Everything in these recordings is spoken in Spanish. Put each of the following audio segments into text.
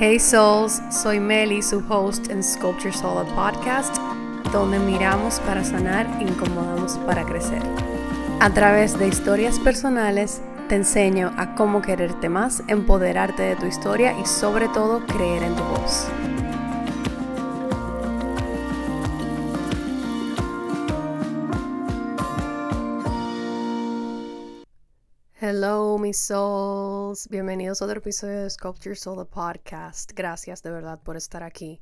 Hey Souls, soy Meli, su host en Sculpture Soul Podcast, donde miramos para sanar, incomodamos para crecer. A través de historias personales, te enseño a cómo quererte más, empoderarte de tu historia y sobre todo creer en tu voz. Hello, mis souls. Bienvenidos a otro episodio de Sculpture Soul Podcast. Gracias de verdad por estar aquí.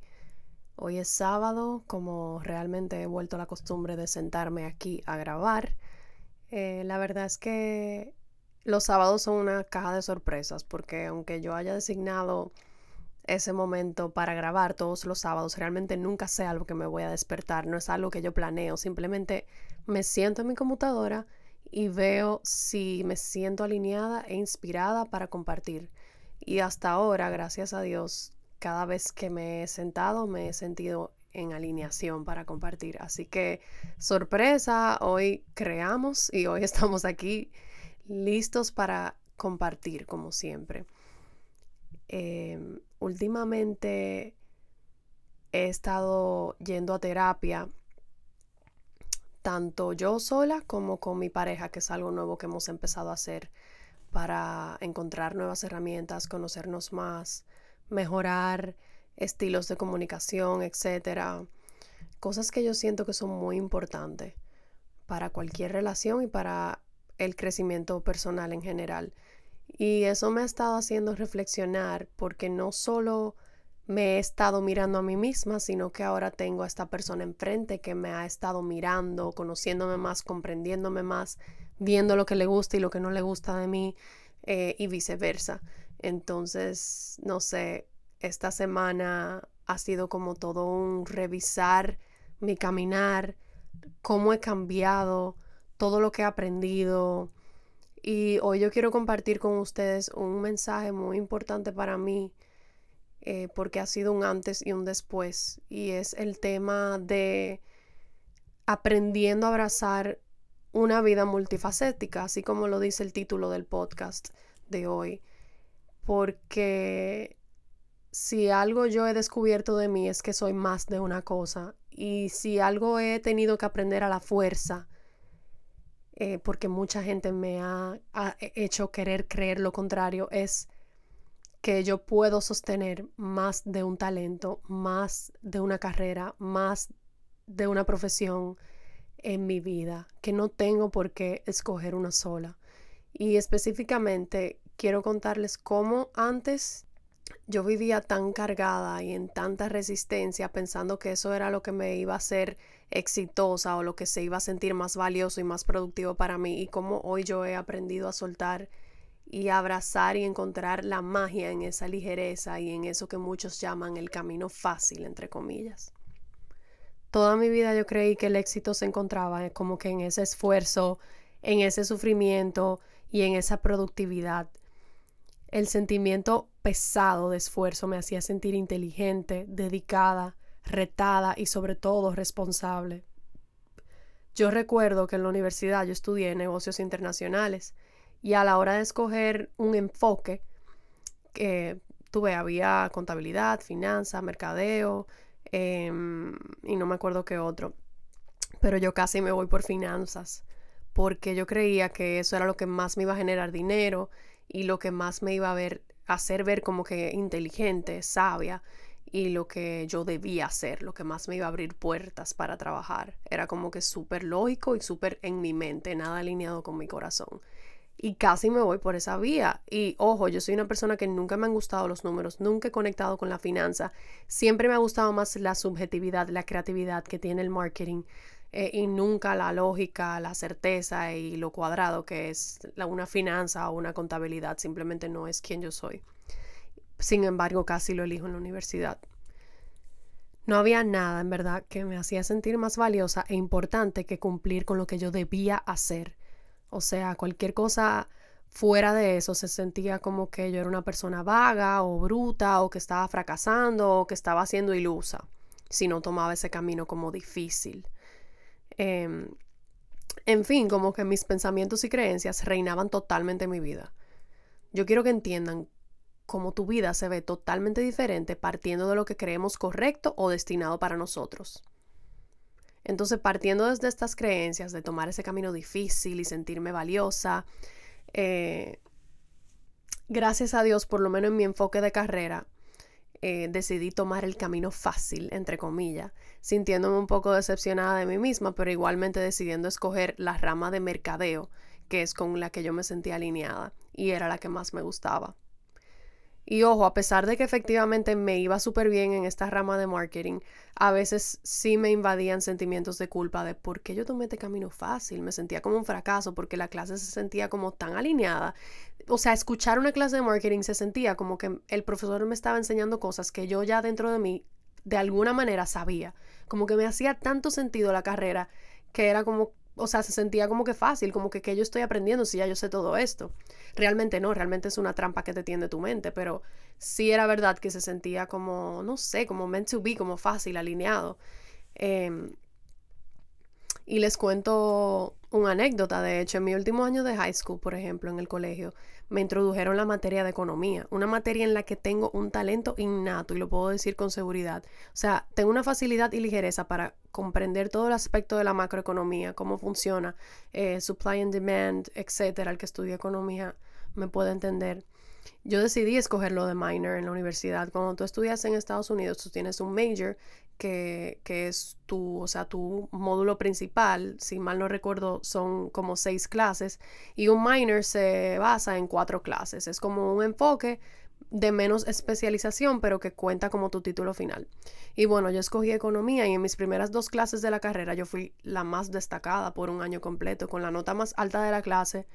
Hoy es sábado, como realmente he vuelto a la costumbre de sentarme aquí a grabar. Eh, la verdad es que los sábados son una caja de sorpresas, porque aunque yo haya designado ese momento para grabar todos los sábados, realmente nunca sé algo que me voy a despertar, no es algo que yo planeo, simplemente me siento en mi computadora y veo si me siento alineada e inspirada para compartir. Y hasta ahora, gracias a Dios, cada vez que me he sentado me he sentido en alineación para compartir. Así que sorpresa, hoy creamos y hoy estamos aquí listos para compartir como siempre. Em, últimamente he estado yendo a terapia tanto yo sola como con mi pareja, que es algo nuevo que hemos empezado a hacer para encontrar nuevas herramientas, conocernos más, mejorar estilos de comunicación, etcétera. Cosas que yo siento que son muy importantes para cualquier relación y para el crecimiento personal en general. Y eso me ha estado haciendo reflexionar porque no solo me he estado mirando a mí misma, sino que ahora tengo a esta persona enfrente que me ha estado mirando, conociéndome más, comprendiéndome más, viendo lo que le gusta y lo que no le gusta de mí eh, y viceversa. Entonces, no sé, esta semana ha sido como todo un revisar mi caminar, cómo he cambiado, todo lo que he aprendido. Y hoy yo quiero compartir con ustedes un mensaje muy importante para mí eh, porque ha sido un antes y un después. Y es el tema de aprendiendo a abrazar una vida multifacética, así como lo dice el título del podcast de hoy. Porque si algo yo he descubierto de mí es que soy más de una cosa. Y si algo he tenido que aprender a la fuerza, eh, porque mucha gente me ha, ha hecho querer creer lo contrario, es que yo puedo sostener más de un talento, más de una carrera, más de una profesión en mi vida, que no tengo por qué escoger una sola. Y específicamente quiero contarles cómo antes yo vivía tan cargada y en tanta resistencia pensando que eso era lo que me iba a hacer exitosa o lo que se iba a sentir más valioso y más productivo para mí y cómo hoy yo he aprendido a soltar y abrazar y encontrar la magia en esa ligereza y en eso que muchos llaman el camino fácil, entre comillas. Toda mi vida yo creí que el éxito se encontraba como que en ese esfuerzo, en ese sufrimiento y en esa productividad. El sentimiento pesado de esfuerzo me hacía sentir inteligente, dedicada, retada y sobre todo responsable. Yo recuerdo que en la universidad yo estudié negocios internacionales y a la hora de escoger un enfoque, que tuve, había contabilidad, finanzas, mercadeo em, y no me acuerdo qué otro. Pero yo casi me voy por finanzas porque yo creía que eso era lo que más me iba a generar dinero y lo que más me iba a ver, hacer ver como que inteligente, sabia y lo que yo debía hacer, lo que más me iba a abrir puertas para trabajar. Era como que súper lógico y súper en mi mente, nada alineado con mi corazón y casi me voy por esa vía. Y ojo, yo soy una persona que nunca me han gustado los números, nunca he conectado con la finanza, siempre me ha gustado más la subjetividad, la creatividad que tiene el marketing eh, y nunca la lógica, la certeza y lo cuadrado que es la, una finanza o una contabilidad, simplemente no es quien yo soy. Sin embargo, casi lo elijo en la universidad. No había nada, en verdad, que me hacía sentir más valiosa e importante que cumplir con lo que yo debía hacer o sea, cualquier cosa fuera de eso se sentía como que yo era una persona vaga o bruta o que estaba fracasando o que estaba siendo ilusa si no tomaba ese camino como difícil. Em, en fin, como que mis pensamientos y creencias reinaban totalmente en mi vida. Yo quiero que entiendan cómo tu vida se ve totalmente diferente partiendo de lo que creemos correcto o destinado para nosotros. Entonces, partiendo desde estas creencias de tomar ese camino difícil y sentirme valiosa, eh, gracias a Dios, por lo menos en mi enfoque de carrera, eh, decidí tomar el camino fácil, entre comillas, sintiéndome un poco decepcionada de mí misma, pero igualmente decidiendo escoger la rama de mercadeo, que es con la que yo me sentía alineada y era la que más me gustaba. Y ojo, a pesar de que efectivamente me iba súper bien en esta rama de marketing, a veces sí me invadían sentimientos de culpa de por qué yo tomé este camino fácil. Me sentía como un fracaso porque la clase se sentía como tan alineada. O sea, escuchar una clase de marketing se sentía como que el profesor me estaba enseñando cosas que yo ya dentro de mí de alguna manera sabía. Como que me hacía tanto sentido la carrera que era como o sea, se sentía como que fácil, como que, que yo estoy aprendiendo si ya yo sé todo esto. Realmente no, realmente es una trampa que te tiende tu mente, pero sí era verdad que se sentía como, no sé, como meant to be, como fácil, alineado. Em, y les cuento una anécdota, de hecho, en mi último año de high school, por ejemplo, en el colegio, me introdujeron la materia de economía, una materia en la que tengo un talento innato y lo puedo decir con seguridad. O sea, tengo una facilidad y ligereza para comprender todo el aspecto de la macroeconomía, cómo funciona, eh, supply and demand, etcétera. El que estudia economía me puede entender. Yo decidí escogerlo de minor en la universidad. Cuando tú estudias en Estados Unidos, tú tienes un major que, es tu, o sea, tu módulo principal, si mal no recuerdo, son como seis clases, y un minor se basa en cuatro clases. Es como un enfoque de menos especialización, pero que cuenta como tu título final. Y bueno, yo escogí economía y en mis primeras dos clases de la carrera yo fui la más destacada por un año completo, con la nota más alta de la clase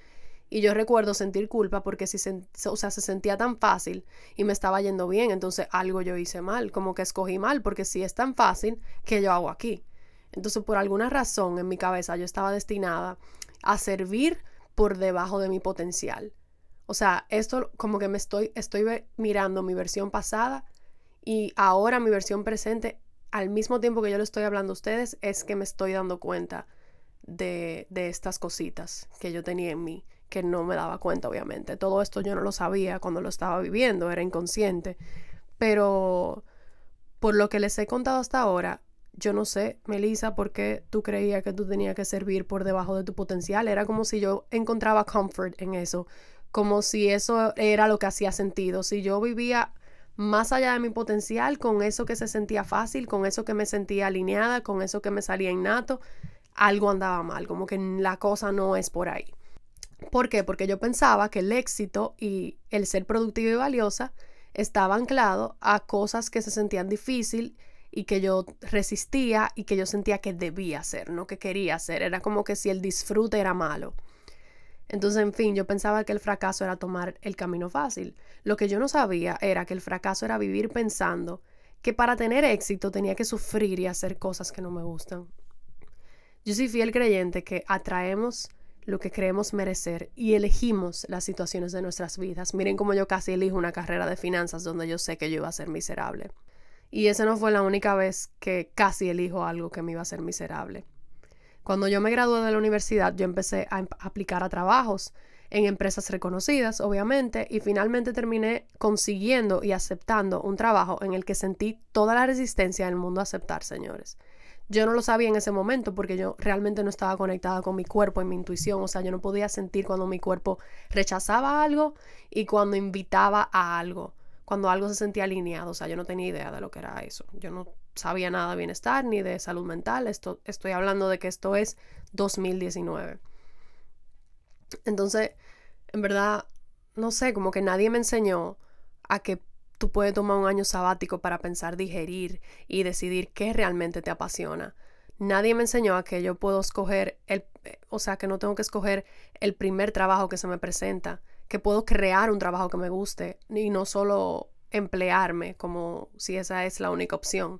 y yo recuerdo sentir culpa porque si se, o sea, se sentía tan fácil y me estaba yendo bien, entonces algo yo hice mal, como que escogí mal, porque si es tan fácil, ¿qué yo hago aquí? Entonces, por alguna razón en mi cabeza yo estaba destinada a servir por debajo de mi potencial. O sea, esto como que me estoy, estoy mirando mi versión pasada y ahora mi versión presente, al mismo tiempo que yo le estoy hablando a ustedes, es que me estoy dando cuenta de, de estas cositas que yo tenía en mí que no me daba cuenta, obviamente. Todo esto yo no lo sabía cuando lo estaba viviendo, era inconsciente. Pero por lo que les he contado hasta ahora, yo no sé, Melissa, por qué tú creías que tú tenías que servir por debajo de tu potencial. Era como si yo encontraba comfort en eso, como si eso era lo que hacía sentido. Si yo vivía más allá de mi potencial, con eso que se sentía fácil, con eso que me sentía alineada, con eso que me salía innato, algo andaba mal, como que la cosa no es por ahí. ¿Por qué? Porque yo pensaba que el éxito y el ser productiva y valiosa estaba anclado a cosas que se sentían difícil y que yo resistía y que yo sentía que debía hacer, no que quería hacer. Era como que si el disfrute era malo. Entonces, en fin, yo pensaba que el fracaso era tomar el camino fácil. Lo que yo no sabía era que el fracaso era vivir pensando que para tener éxito tenía que sufrir y hacer cosas que no me gustan. Yo soy fiel creyente que atraemos lo que creemos merecer y elegimos las situaciones de nuestras vidas. Miren cómo yo casi elijo una carrera de finanzas donde yo sé que yo iba a ser miserable. Y esa no fue la única vez que casi elijo algo que me iba a ser miserable. Cuando yo me gradué de la universidad, yo empecé a aplicar a trabajos en empresas reconocidas, obviamente, y finalmente terminé consiguiendo y aceptando un trabajo en el que sentí toda la resistencia del mundo a aceptar, señores. Yo no lo sabía en ese momento porque yo realmente no estaba conectada con mi cuerpo y mi intuición. O sea, yo no podía sentir cuando mi cuerpo rechazaba algo y cuando invitaba a algo. Cuando algo se sentía alineado. O sea, yo no tenía idea de lo que era eso. Yo no sabía nada de bienestar ni de salud mental. Esto, estoy hablando de que esto es 2019. Entonces, en verdad, no sé, como que nadie me enseñó a que tú puedes tomar un año sabático para pensar, digerir y decidir qué realmente te apasiona. Nadie me enseñó a que yo puedo escoger el, o sea, que no tengo que escoger el primer trabajo que se me presenta, que puedo crear un trabajo que me guste y no solo emplearme como si esa es la única opción.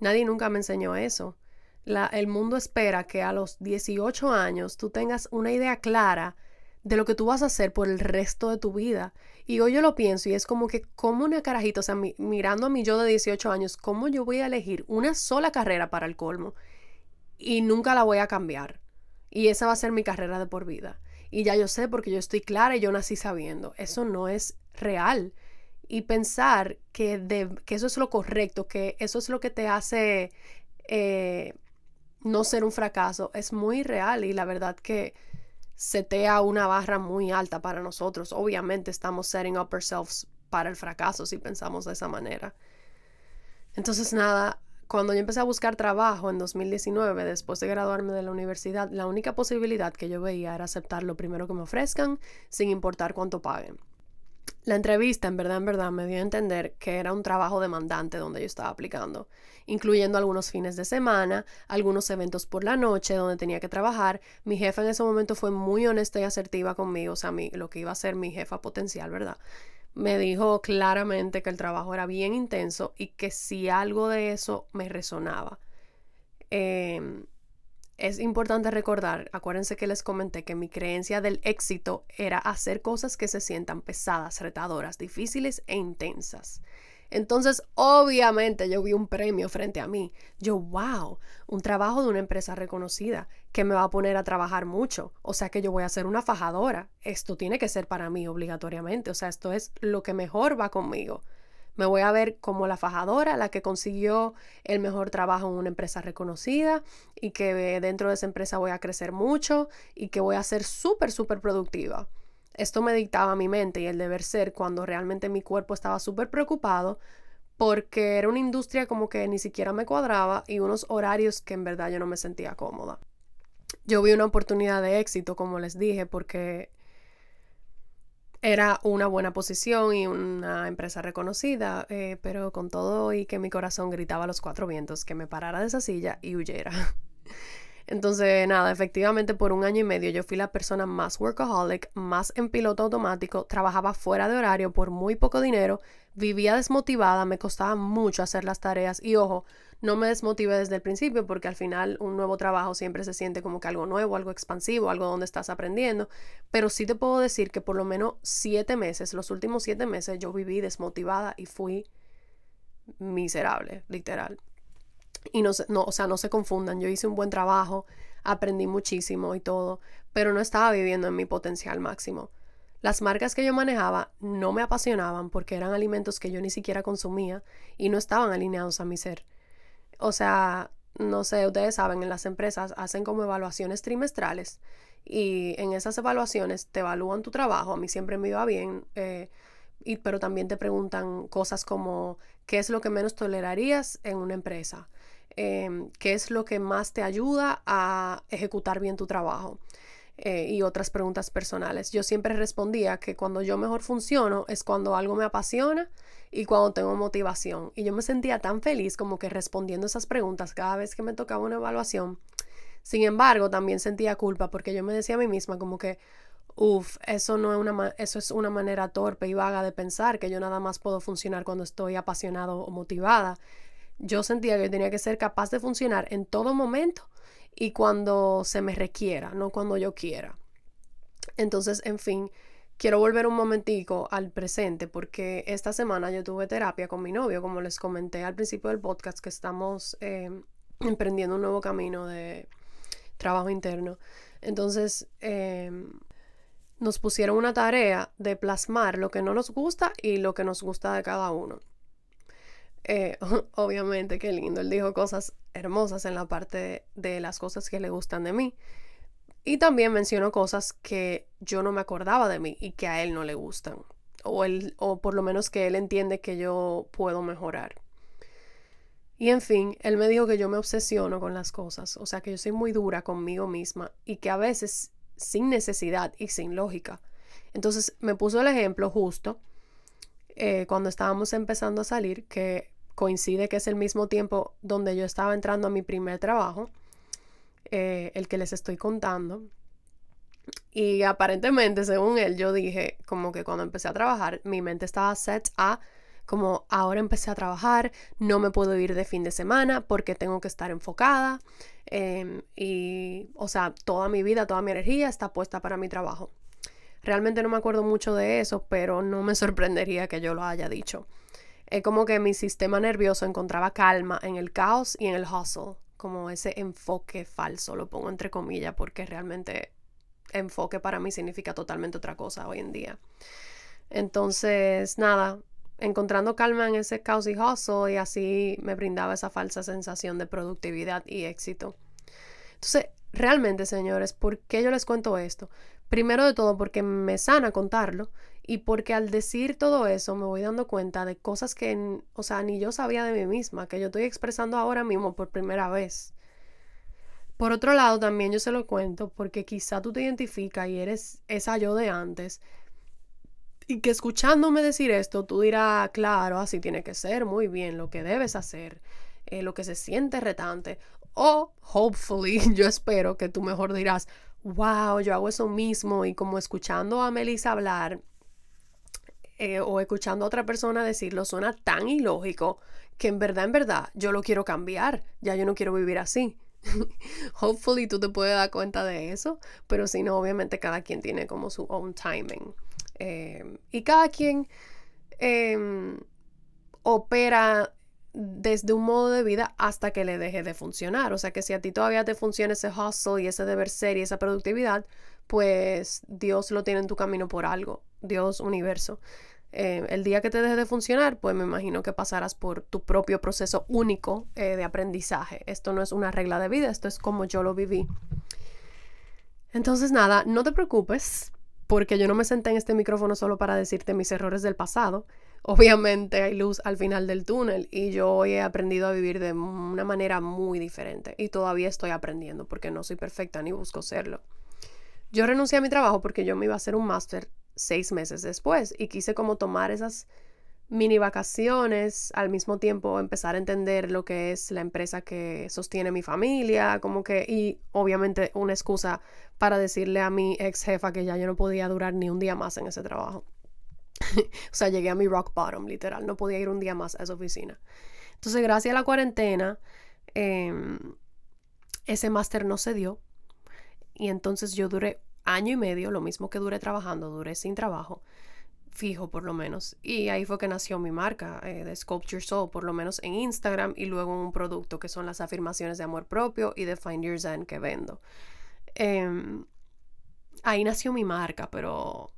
Nadie nunca me enseñó eso. La, el mundo espera que a los 18 años tú tengas una idea clara de lo que tú vas a hacer por el resto de tu vida. Y hoy yo lo pienso y es como que, como una carajita, o sea, mirando a mi yo de 18 años, ¿cómo yo voy a elegir una sola carrera para el colmo? Y nunca la voy a cambiar. Y esa va a ser mi carrera de por vida. Y ya yo sé porque yo estoy clara y yo nací sabiendo. Eso no es real. y pensar que, de, que eso es lo correcto, que eso es lo que te hace eh, no ser un fracaso, es muy real y la verdad que setea una barra muy alta para nosotros. Obviamente estamos setting up ourselves para el fracaso si pensamos de esa manera. Entonces nada, cuando yo empecé a buscar trabajo en 2019, después de graduarme de la universidad, la única posibilidad que yo veía era aceptar lo primero que me ofrezcan, sin importar cuánto paguen. La entrevista, en verdad, en verdad, me dio a entender que era un trabajo demandante donde yo estaba aplicando, incluyendo algunos fines de semana, algunos eventos por la noche donde tenía que trabajar. Mi jefa en ese momento fue muy honesta y asertiva conmigo, o sea, mi, lo que iba a ser mi jefa potencial, ¿verdad? Me dijo claramente que el trabajo era bien intenso y que si algo de eso me resonaba. Eh, es importante recordar, acuérdense que les comenté que mi creencia del éxito era hacer cosas que se sientan pesadas, retadoras, difíciles e intensas. Entonces, obviamente, yo vi un premio frente a mí. Yo, wow, un trabajo de una empresa reconocida que me va a poner a trabajar mucho. O sea que yo voy a ser una fajadora. Esto tiene que ser para mí obligatoriamente. O sea, esto es lo que mejor va conmigo. Me voy a ver como la fajadora, la que consiguió el mejor trabajo en una empresa reconocida y que dentro de esa empresa voy a crecer mucho y que voy a ser súper, súper productiva. Esto me dictaba mi mente y el deber ser cuando realmente mi cuerpo estaba súper preocupado porque era una industria como que ni siquiera me cuadraba y unos horarios que en verdad yo no me sentía cómoda. Yo vi una oportunidad de éxito, como les dije, porque era una buena posición y una empresa reconocida, eh, pero con todo y que mi corazón gritaba a los cuatro vientos que me parara de esa silla y huyera. Entonces, nada, efectivamente por un año y medio yo fui la persona más workaholic, más en piloto automático, trabajaba fuera de horario por muy poco dinero, vivía desmotivada, me costaba mucho hacer las tareas y ojo, no me desmotive desde el principio porque al final un nuevo trabajo siempre se siente como que algo nuevo, algo expansivo, algo donde estás aprendiendo, pero sí te puedo decir que por lo menos siete meses, los últimos siete meses yo viví desmotivada y fui miserable, literal. Y no, no, o sea, no se confundan, yo hice un buen trabajo, aprendí muchísimo y todo, pero no estaba viviendo en mi potencial máximo. Las marcas que yo manejaba no me apasionaban porque eran alimentos que yo ni siquiera consumía y no estaban alineados a mi ser. O sea, no sé, ustedes saben, en las empresas hacen como evaluaciones trimestrales y en esas evaluaciones te evalúan tu trabajo. A mí siempre me iba bien, eh, y, pero también te preguntan cosas como qué es lo que menos tolerarías en una empresa, em, qué es lo que más te ayuda a ejecutar bien tu trabajo. Eh, y otras preguntas personales. Yo siempre respondía que cuando yo mejor funciono es cuando algo me apasiona y cuando tengo motivación. Y yo me sentía tan feliz como que respondiendo esas preguntas cada vez que me tocaba una evaluación. Sin embargo, también sentía culpa porque yo me decía a mí misma como que, uff, eso, no es una, eso es una manera torpe y vaga de pensar que yo nada más puedo funcionar cuando estoy apasionado o motivada. Yo sentía que tenía que ser capaz de funcionar en todo momento y cuando se me requiera, no cuando yo quiera. Entonces, en fin, quiero volver un momentico al presente porque esta semana yo tuve terapia con mi novio, como les comenté al principio del podcast, que estamos em, emprendiendo un nuevo camino de trabajo interno. Entonces, em, nos pusieron una tarea de plasmar lo que no nos gusta y lo que nos gusta de cada uno. Eh, obviamente, qué lindo. Él dijo cosas hermosas en la parte de, las cosas que le gustan de mí. Y también mencionó cosas que yo no me acordaba de mí y que a él no le gustan. O, él, o por lo menos que él entiende que yo puedo mejorar. Y en fin, él me dijo que yo me obsesiono con las cosas, o sea que yo soy muy dura conmigo misma y que a veces sin necesidad y sin lógica. Entonces me puso el ejemplo justo eh, cuando estábamos empezando a salir, que coincide que es el mismo tiempo donde yo estaba entrando a mi primer trabajo, eh, el que les estoy contando. Y aparentemente, según él, yo dije como que cuando empecé a trabajar, mi mente estaba set a como ahora empecé a trabajar, no me puedo ir de fin de semana porque tengo que estar enfocada. Em, y, o sea, toda mi vida, toda mi energía está puesta para mi trabajo. Realmente no me acuerdo mucho de eso, pero no me sorprendería que yo lo haya dicho. Es como que mi sistema nervioso encontraba calma en el caos y en el hustle, como ese enfoque falso, lo pongo entre comillas, porque realmente enfoque para mí significa totalmente otra cosa hoy en día. Entonces, nada, encontrando calma en ese caos y hustle y así me brindaba esa falsa sensación de productividad y éxito. Entonces, realmente, señores, ¿por qué yo les cuento esto? Primero de todo, porque me sana contarlo y porque al decir todo eso me voy dando cuenta de cosas que, o sea, ni yo sabía de mí misma, que yo estoy expresando ahora mismo por primera vez. Por otro lado, también yo se lo cuento porque quizá tú te identificas y eres esa yo de antes. Y que escuchándome decir esto, tú dirás, claro, así tiene que ser, muy bien, lo que debes hacer, eh, lo que se siente retante. O, hopefully, yo espero que tú mejor dirás, wow, yo hago eso mismo. Y como escuchando a Melissa hablar eh, o escuchando a otra persona decirlo, suena tan ilógico que en verdad, en verdad, yo lo quiero cambiar. Ya yo no quiero vivir así. Hopefully tú te puedes dar cuenta de eso, pero si no, obviamente cada quien tiene como su own timing. Em, y cada quien em, opera desde un modo de vida hasta que le deje de funcionar. O sea que si a ti todavía te funciona ese hustle y ese deber ser y esa productividad, pues Dios lo tiene en tu camino por algo. Dios, universo. Eh, el día que te deje de funcionar, pues me imagino que pasarás por tu propio proceso único eh, de aprendizaje. Esto no es una regla de vida, esto es como yo lo viví. Entonces, nada, no te preocupes, porque yo no me senté en este micrófono solo para decirte mis errores del pasado. Obviamente hay luz al final del túnel y yo hoy he aprendido a vivir de una manera muy diferente y todavía estoy aprendiendo porque no soy perfecta ni busco serlo. Yo renuncié a mi trabajo porque yo me iba a hacer un máster seis meses después y quise como tomar esas mini vacaciones, al mismo tiempo empezar a entender lo que es la empresa que sostiene mi familia, como que, y obviamente una excusa para decirle a mi ex jefa que ya yo no podía durar ni un día más en ese trabajo. o sea, llegué a mi rock bottom, literal, no podía ir un día más a esa oficina. Entonces, gracias a la cuarentena, em, ese máster no se dio. Y entonces yo duré año y medio, lo mismo que duré trabajando, duré sin trabajo, fijo por lo menos. Y ahí fue que nació mi marca eh, de Sculpture Soul, por lo menos en Instagram y luego un producto que son las afirmaciones de amor propio y de Find Your Zen que vendo. Em, ahí nació mi marca, pero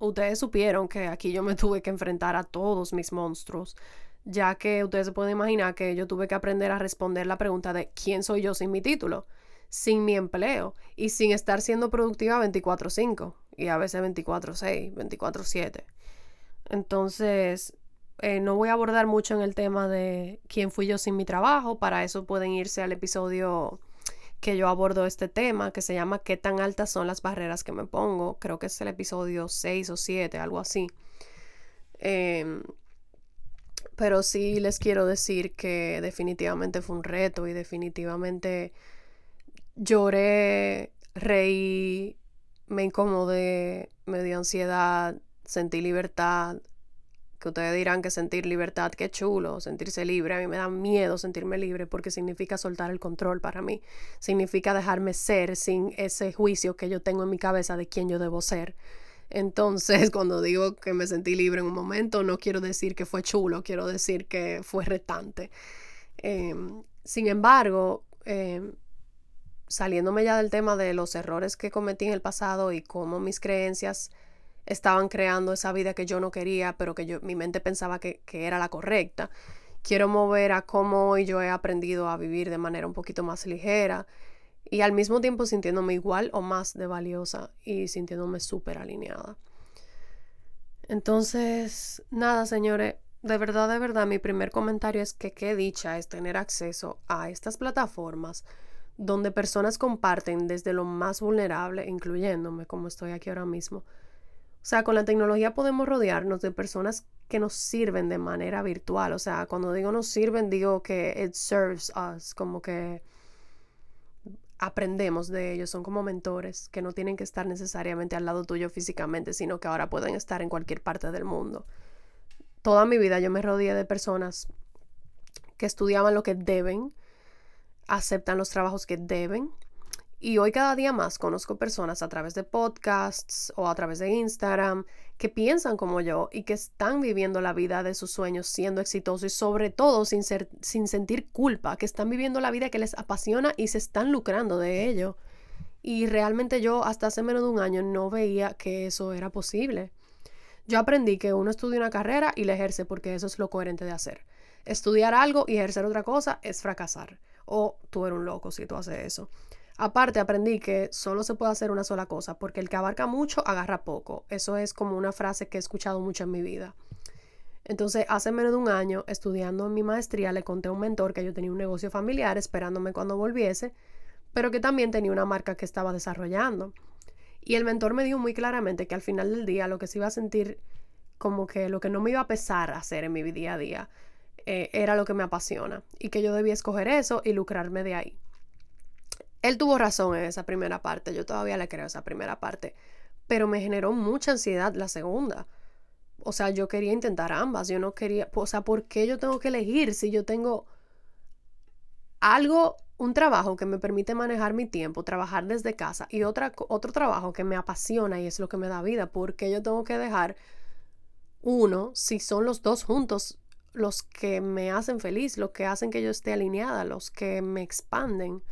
ustedes supieron que aquí yo me tuve que enfrentar a todos mis monstruos, ya que ustedes se pueden imaginar que yo tuve que aprender a responder la pregunta de quién soy yo sin mi título sin mi empleo y sin estar siendo productiva 24/5 y a veces 24/6, 24/7. Entonces, eh, no voy a abordar mucho en el tema de quién fui yo sin mi trabajo, para eso pueden irse al episodio que yo abordo este tema, que se llama ¿Qué tan altas son las barreras que me pongo? Creo que es el episodio 6 o 7, algo así. Em, pero sí les quiero decir que definitivamente fue un reto y definitivamente lloré, reí, me incomodé, me dio ansiedad, sentí libertad. Que ustedes dirán que sentir libertad, qué chulo, sentirse libre. A mí me da miedo sentirme libre porque significa soltar el control para mí. Significa dejarme ser sin ese juicio que yo tengo en mi cabeza de quién yo debo ser. Entonces, cuando digo que me sentí libre en un momento, no quiero decir que fue chulo, quiero decir que fue retante. Em, sin embargo, em, saliéndome ya del tema de los errores que cometí en el pasado y cómo mis creencias estaban creando esa vida que yo no quería, pero que yo, mi mente pensaba que, que era la correcta. Quiero mover a cómo hoy yo he aprendido a vivir de manera un poquito más ligera y al mismo tiempo sintiéndome igual o más de valiosa y sintiéndome súper alineada. Entonces, nada, señores, de verdad, de verdad, mi primer comentario es que qué dicha es tener acceso a estas plataformas donde personas comparten desde lo más vulnerable, incluyéndome como estoy aquí ahora mismo. O sea, con la tecnología podemos rodearnos de personas que nos sirven de manera virtual. O sea, cuando digo nos sirven, digo que it serves us, como que aprendemos de ellos, son como mentores que no tienen que estar necesariamente al lado tuyo físicamente, sino que ahora pueden estar en cualquier parte del mundo. Toda mi vida yo me rodeé de personas que estudiaban lo que deben, aceptan los trabajos que deben. Y hoy cada día más conozco personas a través de podcasts o a través de Instagram que piensan como yo y que están viviendo la vida de sus sueños siendo exitosos y sobre todo sin, sin sentir culpa, que están viviendo la vida que les apasiona y se están lucrando de ello. Y realmente yo hasta hace menos de un año no veía que eso era posible. Yo aprendí que uno estudia una carrera y la ejerce porque eso es lo coherente de hacer. Estudiar algo y ejercer otra cosa es fracasar. O tú eres un loco si tú haces eso. Aparte, aprendí que solo se puede hacer una sola cosa, porque el que abarca mucho agarra poco. Eso es como una frase que he escuchado mucho en mi vida. Entonces, hace menos de un año, estudiando en mi maestría, le conté a un mentor que yo tenía un negocio familiar esperándome cuando volviese, pero que también tenía una marca que estaba desarrollando. Y el mentor me dijo muy claramente que al final del día lo que se iba a sentir como que lo que no me iba a pesar hacer en mi día a día eh, era lo que me apasiona y que yo debía escoger eso y lucrarme de ahí. Él tuvo razón en esa primera parte, yo todavía le creo esa primera parte, pero me generó mucha ansiedad la segunda. O sea, yo quería intentar ambas, yo no quería, o sea, ¿por qué yo tengo que elegir si yo tengo algo, un trabajo que me permite manejar mi tiempo, trabajar desde casa y otra, otro trabajo que me apasiona y es lo que me da vida? ¿Por qué yo tengo que dejar uno si son los dos juntos los que me hacen feliz, los que hacen que yo esté alineada, los que me expanden?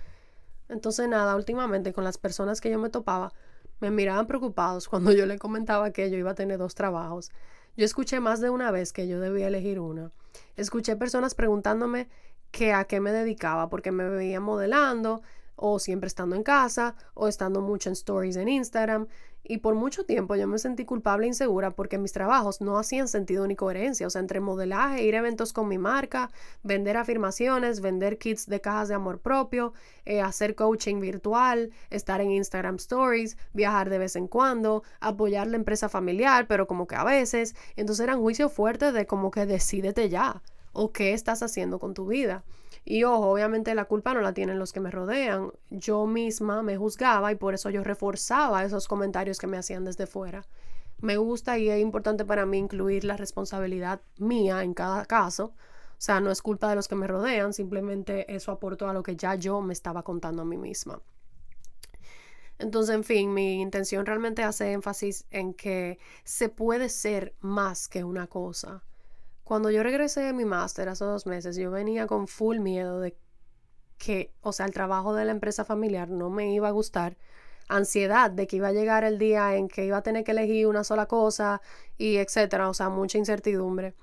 Entonces nada, últimamente con las personas que yo me topaba, me miraban preocupados cuando yo le comentaba que yo iba a tener dos trabajos. Yo escuché más de una vez que yo debía elegir una. Escuché personas preguntándome que a qué me dedicaba porque me veía modelando o siempre estando en casa o estando mucho en stories en Instagram y por mucho tiempo yo me sentí culpable e insegura porque mis trabajos no hacían sentido ni coherencia. O sea, entre modelaje, ir a eventos con mi marca, vender afirmaciones, vender kits de cajas de amor propio, eh, hacer coaching virtual, estar en Instagram Stories, viajar de vez en cuando, apoyar la empresa familiar, pero como que a veces. Entonces eran juicios fuertes de como que decídete ya o qué estás haciendo con tu vida. Y ojo, obviamente la culpa no la tienen los que me rodean. Yo misma me juzgaba y por eso yo reforzaba esos comentarios que me hacían desde fuera. Me gusta y es importante para mí incluir la responsabilidad mía en cada caso. O sea, no es culpa de los que me rodean, simplemente eso aportó a lo que ya yo me estaba contando a mí misma. Entonces, en fin, mi intención realmente hace énfasis en que se puede ser más que una cosa. Cuando yo regresé de mi máster hace dos meses, yo venía con full miedo de que, o sea, el trabajo de la empresa familiar no me iba a gustar, ansiedad de que iba a llegar el día en que iba a tener que elegir una sola cosa y etcétera, o sea, mucha incertidumbre.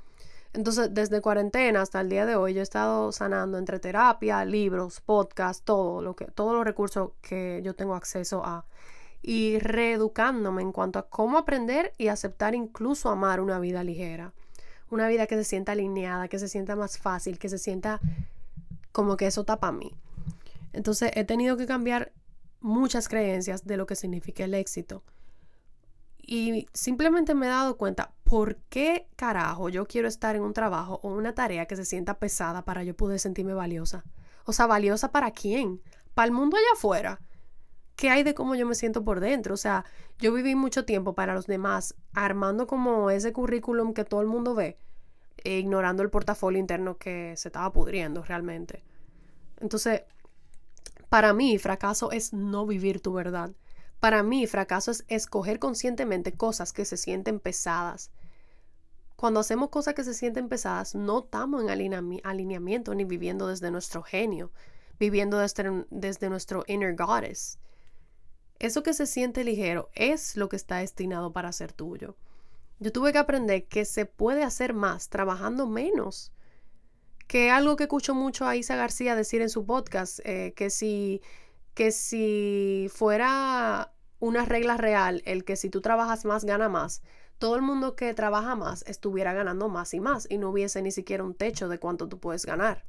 Entonces, desde cuarentena hasta el día de hoy, yo he estado sanando entre terapia, libros, podcast, todo lo que, todos los recursos que yo tengo acceso a y reeducándome en cuanto a cómo aprender y aceptar incluso amar una vida ligera una vida que se sienta alineada, que se sienta más fácil, que se sienta como que eso tapa a mí. Entonces he tenido que cambiar muchas creencias de lo que significa el éxito. Y simplemente me he dado cuenta por qué carajo yo quiero estar en un trabajo o una tarea que se sienta pesada para yo poder sentirme valiosa. O sea, valiosa para quién? Para el mundo allá afuera. ¿Qué hay de cómo yo me siento por dentro? O sea, yo viví mucho tiempo para los demás armando como ese currículum que todo el mundo ve e ignorando el portafolio interno que se estaba pudriendo realmente. Entonces, para mí, fracaso es no vivir tu verdad. Para mí, fracaso es escoger conscientemente cosas que se sienten pesadas. Cuando hacemos cosas que se sienten pesadas, no estamos en alineamiento ni viviendo desde nuestro genio, viviendo desde, desde nuestro inner goddess. Eso que se siente ligero es lo que está destinado para ser tuyo. Yo tuve que aprender que se puede hacer más trabajando menos. Que algo que escucho mucho a Isa García decir en su podcast, eh, que, si, que si fuera una regla real, el que si tú trabajas más, gana más, todo el mundo que trabaja más estuviera ganando más y más y no hubiese ni siquiera un techo de cuánto tú puedes ganar.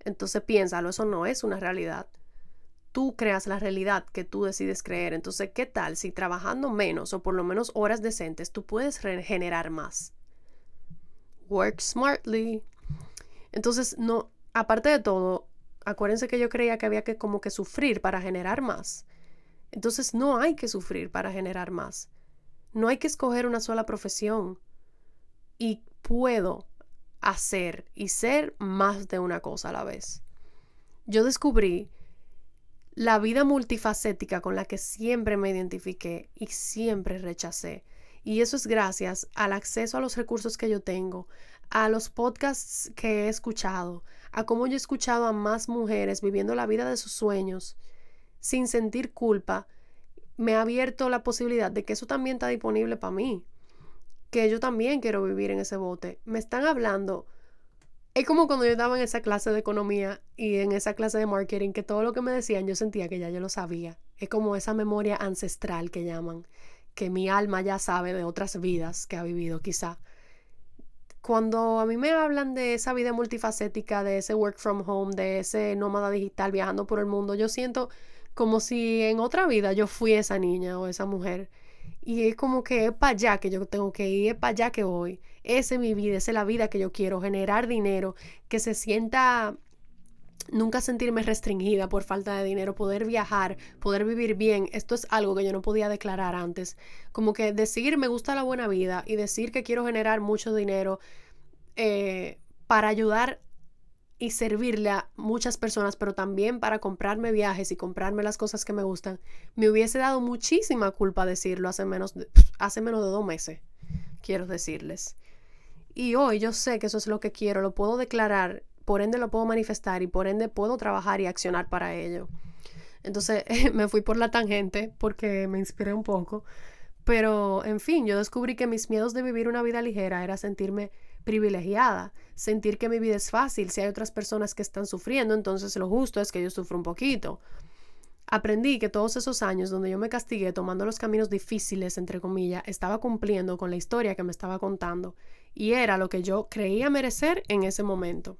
Entonces piénsalo, eso no es una realidad tú creas la realidad que tú decides creer. Entonces, ¿qué tal si trabajando menos o por lo menos horas decentes, tú puedes generar más? Work smartly. Entonces, no, aparte de todo, acuérdense que yo creía que había que como que sufrir para generar más. Entonces, no hay que sufrir para generar más. No hay que escoger una sola profesión. Y puedo hacer y ser más de una cosa a la vez. Yo descubrí la vida multifacética con la que siempre me identifiqué y siempre rechacé. Y eso es gracias al acceso a los recursos que yo tengo, a los podcasts que he escuchado, a cómo yo he escuchado a más mujeres viviendo la vida de sus sueños sin sentir culpa, me ha abierto la posibilidad de que eso también está disponible para mí. que yo también quiero vivir en ese bote. Me están hablando. Es como cuando yo estaba en esa clase de economía y en esa clase de marketing, que todo lo que me decían yo sentía que ya yo lo sabía. Es como esa memoria ancestral que llaman, que mi alma ya sabe de otras vidas que ha vivido quizá. Cuando a mí me hablan de esa vida multifacética, de ese work from home, de ese nómada digital viajando por el mundo, yo siento como si en otra vida yo fui esa niña o esa mujer. Y es como que es para allá que yo tengo que ir, es para allá que voy. Esa es mi vida, esa es la vida que yo quiero, generar dinero, que se sienta nunca sentirme restringida por falta de dinero, poder viajar, poder vivir bien. Esto es algo que yo no podía declarar antes. Como que decir me gusta la buena vida y decir que quiero generar mucho dinero eh, para ayudar y servirle a muchas personas, pero también para comprarme viajes y comprarme las cosas que me gustan, me hubiese dado muchísima culpa decirlo hace menos de, hace menos de dos meses, quiero decirles. Y hoy yo sé que eso es lo que quiero, lo puedo declarar, por ende lo puedo manifestar y por ende puedo trabajar y accionar para ello. Entonces me fui por la tangente porque me inspiré un poco, pero en fin, yo descubrí que mis miedos de vivir una vida ligera era sentirme privilegiada, sentir que mi vida es fácil. Si hay otras personas que están sufriendo, entonces lo justo es que yo sufra un poquito. Aprendí que todos esos años donde yo me castigué tomando los caminos difíciles, entre comillas, estaba cumpliendo con la historia que me estaba contando y era lo que yo creía merecer en ese momento.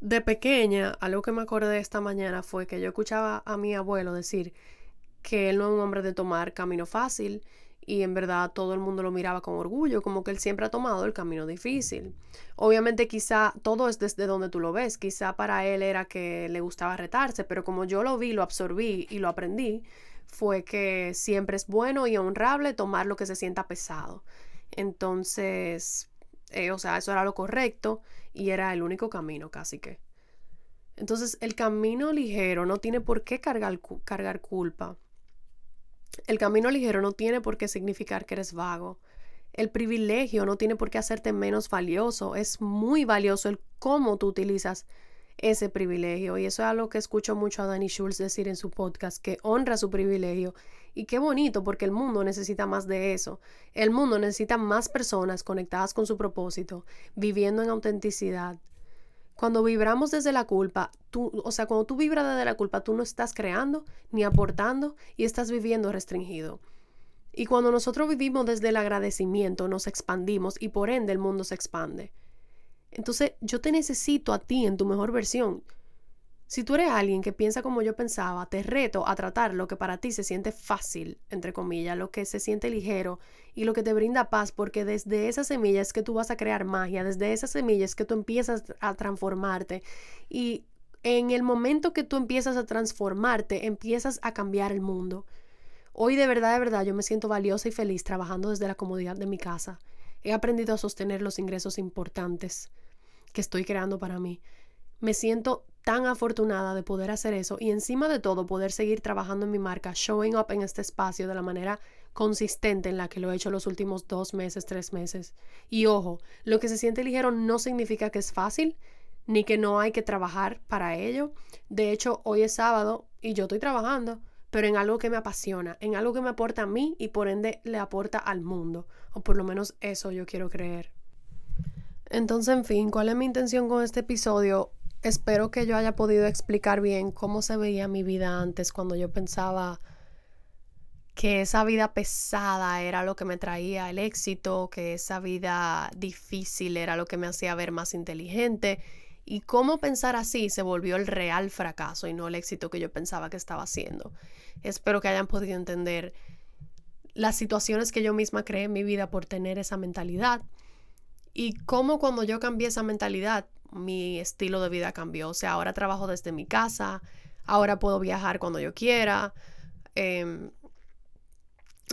De pequeña, algo que me acordé esta mañana fue que yo escuchaba a mi abuelo decir que él no es un hombre de tomar camino fácil y en verdad todo el mundo lo miraba con orgullo, como que él siempre ha tomado el camino difícil. Obviamente quizá todo es desde donde tú lo ves, quizá para él era que le gustaba retarse, pero como yo lo vi, lo absorbí y lo aprendí, fue que siempre es bueno y honrable tomar lo que se sienta pesado. Entonces, eh, o sea, eso era lo correcto y era el único camino casi que. Entonces, el camino ligero no tiene por qué cargar, cargar culpa el camino ligero no tiene por qué significar que eres vago. El privilegio no tiene por qué hacerte menos valioso. Es muy valioso el cómo tú utilizas ese privilegio. Y eso es algo que escucho mucho a Danny Schultz decir en su podcast, que honra su privilegio. Y qué bonito, porque el mundo necesita más de eso. El mundo necesita más personas conectadas con su propósito, viviendo en autenticidad, cuando vibramos desde la culpa, tú, o sea, cuando tú vibras desde la culpa, tú no estás creando ni aportando y estás viviendo restringido. Y cuando nosotros vivimos desde el agradecimiento, nos expandimos y por ende el mundo se expande. Entonces, yo te necesito a ti en tu mejor versión. Si tú eres alguien que piensa como yo pensaba, te reto a tratar lo que para ti se siente fácil, entre comillas, lo que se siente ligero y lo que te brinda paz, porque desde esas semillas es que tú vas a crear magia, desde esas semillas es que tú empiezas a transformarte y en el momento que tú empiezas a transformarte, empiezas a cambiar el mundo. Hoy de verdad, de verdad, yo me siento valiosa y feliz trabajando desde la comodidad de mi casa. He aprendido a sostener los ingresos importantes que estoy creando para mí. Me siento tan afortunada de poder hacer eso y encima de todo poder seguir trabajando en mi marca, showing up en este espacio de la manera consistente en la que lo he hecho los últimos dos meses, tres meses. Y ojo, lo que se siente ligero no significa que es fácil ni que no hay que trabajar para ello. De hecho, hoy es sábado y yo estoy trabajando, pero en algo que me apasiona, en algo que me aporta a mí y por ende le aporta al mundo. O por lo menos eso yo quiero creer. Entonces, en fin, ¿cuál es mi intención con este episodio? Espero que yo haya podido explicar bien cómo se veía mi vida antes cuando yo pensaba que esa vida pesada era lo que me traía el éxito, que esa vida difícil era lo que me hacía ver más inteligente y cómo pensar así se volvió el real fracaso y no el éxito que yo pensaba que estaba haciendo. Espero que hayan podido entender las situaciones que yo misma creé en mi vida por tener esa mentalidad y cómo cuando yo cambié esa mentalidad mi estilo de vida cambió. O sea, ahora trabajo desde mi casa, ahora puedo viajar cuando yo quiera. Em,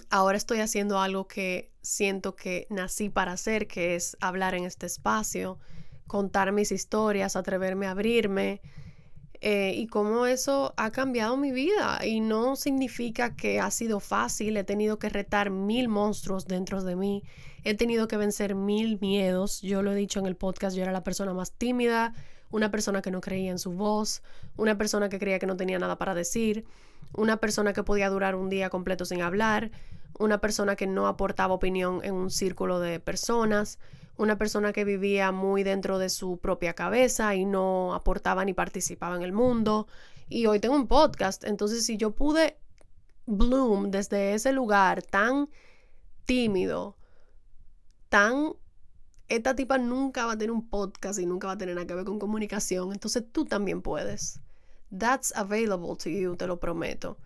ahora estoy haciendo algo que siento que nací para hacer, que es hablar en este espacio, contar mis historias, atreverme a abrirme. Eh, y cómo eso ha cambiado mi vida. Y no significa que ha sido fácil, he tenido que retar mil monstruos dentro de mí, he tenido que vencer mil miedos. Yo lo he dicho en el podcast, yo era la persona más tímida, una persona que no creía en su voz, una persona que creía que no tenía nada para decir, una persona que podía durar un día completo sin hablar, una persona que no aportaba opinión en un círculo de personas, una persona que vivía muy dentro de su propia cabeza y no aportaba ni participaba en el mundo. Y hoy tengo un podcast, entonces si yo pude bloom desde ese lugar tan tímido, tan... Esta tipa nunca va a tener un podcast y nunca va a tener nada que ver con comunicación, entonces tú también puedes. That's available to you, te lo prometo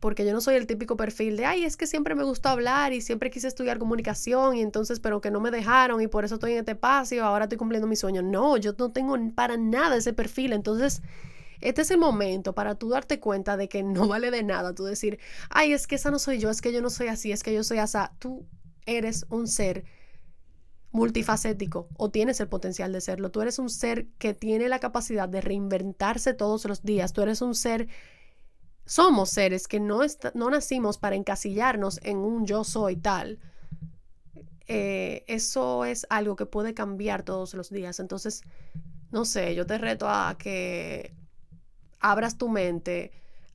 porque yo no soy el típico perfil de, ay, es que siempre me gustó hablar y siempre quise estudiar comunicación y entonces, pero que no me dejaron y por eso estoy en este espacio, ahora estoy cumpliendo mi sueño. No, yo no tengo para nada ese perfil. Entonces, este es el momento para tú darte cuenta de que no vale de nada tú decir, ay, es que esa no soy yo, es que yo no soy así, es que yo soy asa. Tú eres un ser multifacético o tienes el potencial de serlo. Tú eres un ser que tiene la capacidad de reinventarse todos los días. Tú eres un ser somos seres que no, no nacimos para encasillarnos en un yo soy tal. Eh, eso es algo que puede cambiar todos los días. Entonces, no sé, yo te reto a que abras tu mente,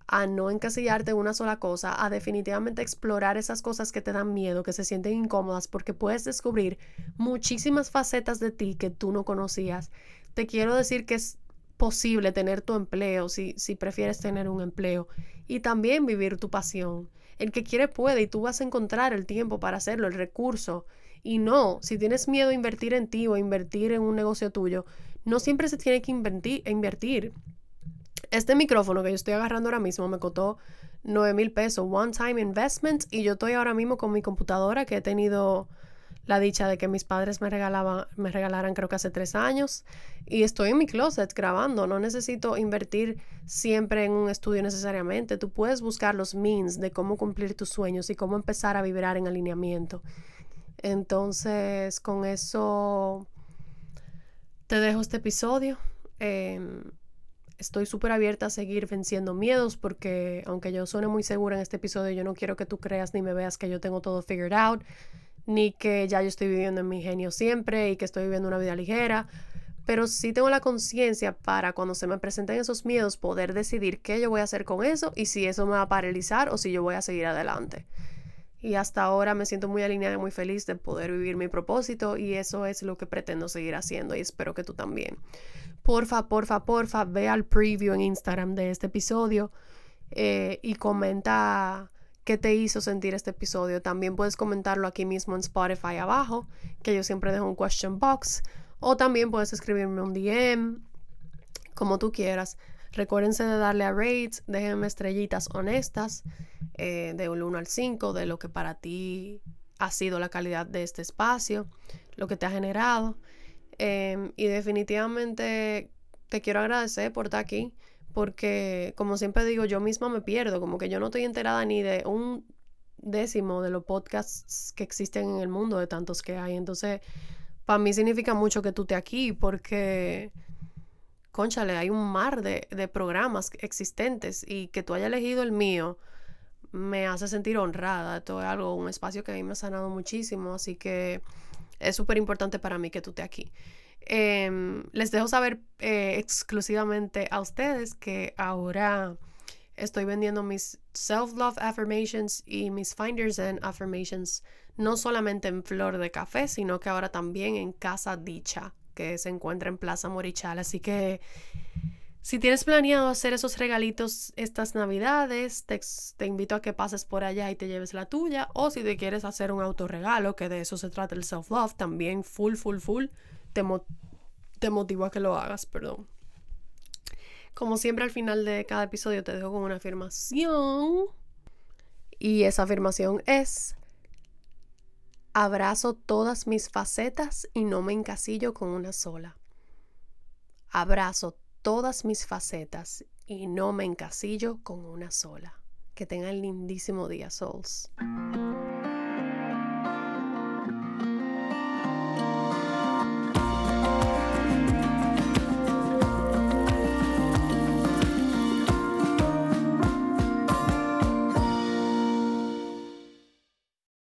a no encasillarte en una sola cosa, a definitivamente explorar esas cosas que te dan miedo, que se sienten incómodas, porque puedes descubrir muchísimas facetas de ti que tú no conocías. Te quiero decir que es posible tener tu empleo si, si prefieres tener un empleo y también vivir tu pasión. El que quiere puede y tú vas a encontrar el tiempo para hacerlo, el recurso. Y no, si tienes miedo a invertir en ti o invertir en un negocio tuyo, no siempre se tiene que invertir. Este micrófono que yo estoy agarrando ahora mismo me costó 9 mil pesos, one time investment, y yo estoy ahora mismo con mi computadora que he tenido la dicha de que mis padres me, regalaban, me regalaran creo que hace tres años y estoy en mi closet grabando, no necesito invertir siempre en un estudio necesariamente, tú puedes buscar los means de cómo cumplir tus sueños y cómo empezar a vibrar en alineamiento. Entonces, con eso te dejo este episodio. Em, estoy súper abierta a seguir venciendo miedos porque aunque yo suene muy segura en este episodio, yo no quiero que tú creas ni me veas que yo tengo todo figured out ni que ya yo estoy viviendo en mi genio siempre y que estoy viviendo una vida ligera, pero sí tengo la conciencia para cuando se me presenten esos miedos poder decidir qué yo voy a hacer con eso y si eso me va a paralizar o si yo voy a seguir adelante. Y hasta ahora me siento muy alineada y muy feliz de poder vivir mi propósito y eso es lo que pretendo seguir haciendo y espero que tú también. Porfa, porfa, porfa, ve al preview en Instagram de este episodio eh, y comenta qué te hizo sentir este episodio. También puedes comentarlo aquí mismo en Spotify abajo, que yo siempre dejo un question box. O también puedes escribirme un DM, como tú quieras. Recuérdense de darle a rates, déjenme estrellitas honestas, eh, de 1 al 5, de lo que para ti ha sido la calidad de este espacio, lo que te ha generado. Em, y definitivamente te quiero agradecer por estar aquí porque como siempre digo, yo misma me pierdo, como que yo no estoy enterada ni de un décimo de los podcasts que existen en el mundo, de tantos que hay. Entonces, para mí significa mucho que tú estés aquí porque, conchale, hay un mar de, de programas existentes y que tú hayas elegido el mío me hace sentir honrada. Esto es algo, un espacio que a mí me ha sanado muchísimo, así que es súper importante para mí que tú estés aquí. Em, les dejo saber eh, exclusivamente a ustedes que ahora estoy vendiendo mis self-love affirmations y mis finders and affirmations no solamente en Flor de Café, sino que ahora también en Casa Dicha, que se encuentra en Plaza Morichal. Así que si tienes planeado hacer esos regalitos estas navidades, te, te, invito a que pases por allá y te lleves la tuya. O si te quieres hacer un autorregalo, que de eso se trata el self-love, también full, full, full te, te motivo a que lo hagas, perdón. Como siempre al final de cada episodio te dejo con una afirmación. Y esa afirmación es, abrazo todas mis facetas y no me encasillo con una sola. Abrazo todas mis facetas y no me encasillo con una sola. Que tengan lindísimo día, souls.